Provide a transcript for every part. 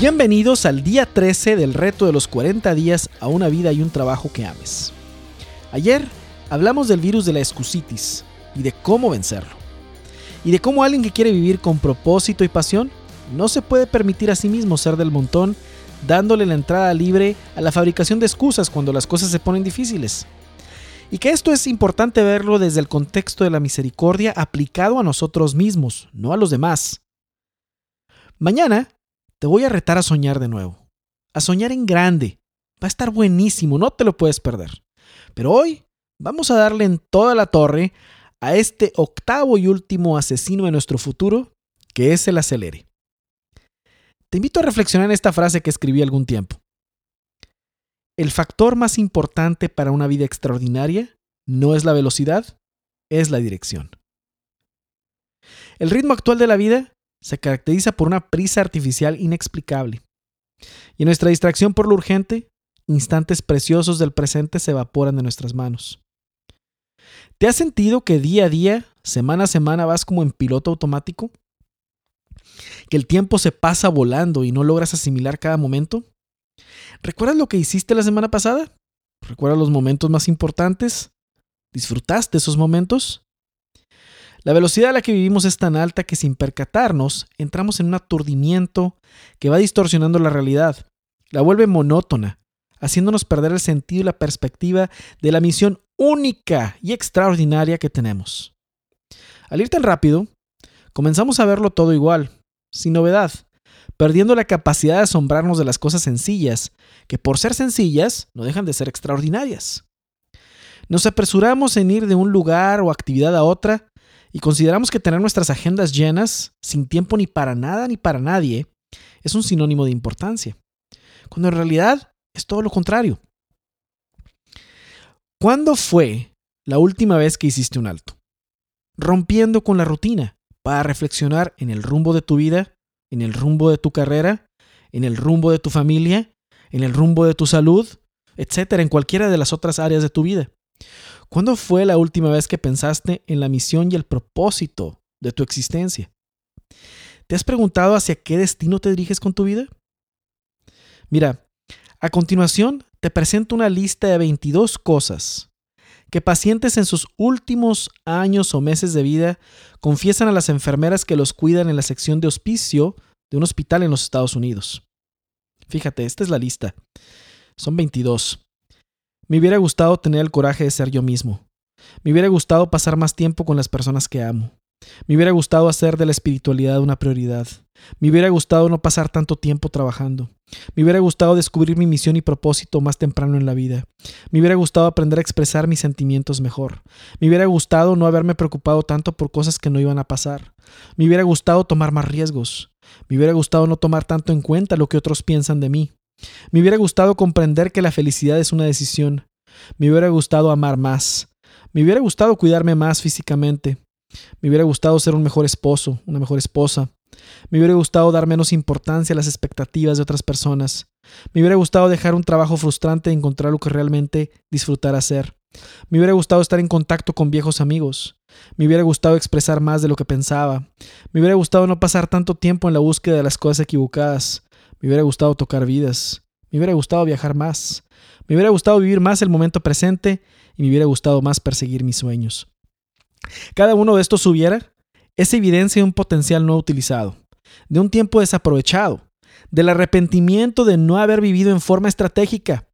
Bienvenidos al día 13 del reto de los 40 días a una vida y un trabajo que ames. Ayer hablamos del virus de la excusitis y de cómo vencerlo. Y de cómo alguien que quiere vivir con propósito y pasión no se puede permitir a sí mismo ser del montón dándole la entrada libre a la fabricación de excusas cuando las cosas se ponen difíciles. Y que esto es importante verlo desde el contexto de la misericordia aplicado a nosotros mismos, no a los demás. Mañana te voy a retar a soñar de nuevo. A soñar en grande. Va a estar buenísimo, no te lo puedes perder. Pero hoy vamos a darle en toda la torre a este octavo y último asesino de nuestro futuro, que es el acelere. Te invito a reflexionar en esta frase que escribí algún tiempo. El factor más importante para una vida extraordinaria no es la velocidad, es la dirección. El ritmo actual de la vida se caracteriza por una prisa artificial inexplicable. Y en nuestra distracción por lo urgente, instantes preciosos del presente se evaporan de nuestras manos. ¿Te has sentido que día a día, semana a semana vas como en piloto automático? ¿Que el tiempo se pasa volando y no logras asimilar cada momento? ¿Recuerdas lo que hiciste la semana pasada? ¿Recuerdas los momentos más importantes? ¿Disfrutaste esos momentos? La velocidad a la que vivimos es tan alta que sin percatarnos entramos en un aturdimiento que va distorsionando la realidad, la vuelve monótona, haciéndonos perder el sentido y la perspectiva de la misión única y extraordinaria que tenemos. Al ir tan rápido, comenzamos a verlo todo igual, sin novedad, perdiendo la capacidad de asombrarnos de las cosas sencillas, que por ser sencillas no dejan de ser extraordinarias. Nos apresuramos en ir de un lugar o actividad a otra y consideramos que tener nuestras agendas llenas, sin tiempo ni para nada ni para nadie, es un sinónimo de importancia, cuando en realidad es todo lo contrario. ¿Cuándo fue la última vez que hiciste un alto? Rompiendo con la rutina para reflexionar en el rumbo de tu vida, en el rumbo de tu carrera, en el rumbo de tu familia, en el rumbo de tu salud, etcétera, en cualquiera de las otras áreas de tu vida. ¿Cuándo fue la última vez que pensaste en la misión y el propósito de tu existencia? ¿Te has preguntado hacia qué destino te diriges con tu vida? Mira, a continuación te presento una lista de 22 cosas que pacientes en sus últimos años o meses de vida confiesan a las enfermeras que los cuidan en la sección de hospicio de un hospital en los Estados Unidos. Fíjate, esta es la lista. Son 22. Me hubiera gustado tener el coraje de ser yo mismo. Me hubiera gustado pasar más tiempo con las personas que amo. Me hubiera gustado hacer de la espiritualidad una prioridad. Me hubiera gustado no pasar tanto tiempo trabajando. Me hubiera gustado descubrir mi misión y propósito más temprano en la vida. Me hubiera gustado aprender a expresar mis sentimientos mejor. Me hubiera gustado no haberme preocupado tanto por cosas que no iban a pasar. Me hubiera gustado tomar más riesgos. Me hubiera gustado no tomar tanto en cuenta lo que otros piensan de mí. Me hubiera gustado comprender que la felicidad es una decisión. Me hubiera gustado amar más. Me hubiera gustado cuidarme más físicamente. Me hubiera gustado ser un mejor esposo, una mejor esposa. Me hubiera gustado dar menos importancia a las expectativas de otras personas. Me hubiera gustado dejar un trabajo frustrante y encontrar lo que realmente disfrutar hacer. Me hubiera gustado estar en contacto con viejos amigos. Me hubiera gustado expresar más de lo que pensaba. Me hubiera gustado no pasar tanto tiempo en la búsqueda de las cosas equivocadas. Me hubiera gustado tocar vidas. Me hubiera gustado viajar más. Me hubiera gustado vivir más el momento presente y me hubiera gustado más perseguir mis sueños. Cada uno de estos hubiera es evidencia de un potencial no utilizado, de un tiempo desaprovechado, del arrepentimiento de no haber vivido en forma estratégica.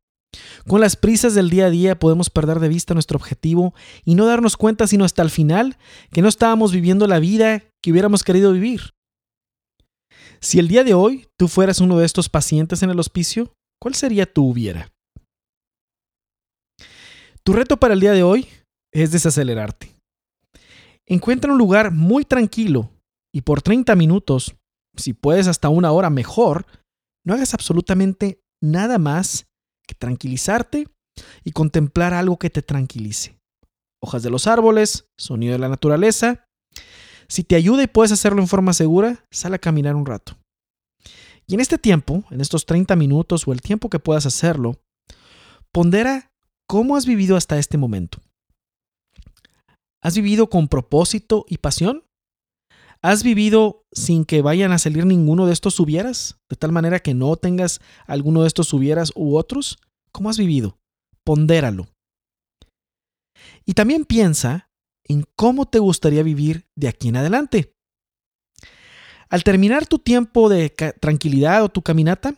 Con las prisas del día a día podemos perder de vista nuestro objetivo y no darnos cuenta sino hasta el final que no estábamos viviendo la vida que hubiéramos querido vivir. Si el día de hoy tú fueras uno de estos pacientes en el hospicio, ¿cuál sería tu hubiera? Tu reto para el día de hoy es desacelerarte. Encuentra un lugar muy tranquilo y por 30 minutos, si puedes hasta una hora mejor, no hagas absolutamente nada más que tranquilizarte y contemplar algo que te tranquilice. Hojas de los árboles, sonido de la naturaleza. Si te ayuda y puedes hacerlo en forma segura, sal a caminar un rato. Y en este tiempo, en estos 30 minutos o el tiempo que puedas hacerlo, pondera cómo has vivido hasta este momento. ¿Has vivido con propósito y pasión? ¿Has vivido sin que vayan a salir ninguno de estos hubieras? De tal manera que no tengas alguno de estos hubieras u otros. ¿Cómo has vivido? Pondéralo. Y también piensa en cómo te gustaría vivir de aquí en adelante. Al terminar tu tiempo de tranquilidad o tu caminata,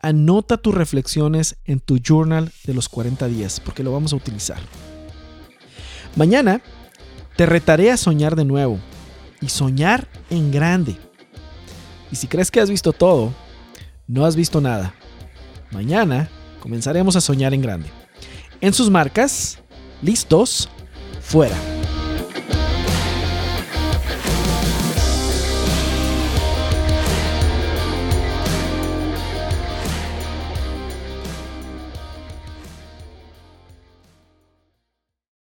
anota tus reflexiones en tu journal de los 40 días, porque lo vamos a utilizar. Mañana te retaré a soñar de nuevo y soñar en grande. Y si crees que has visto todo, no has visto nada. Mañana comenzaremos a soñar en grande. En sus marcas, listos, fuera.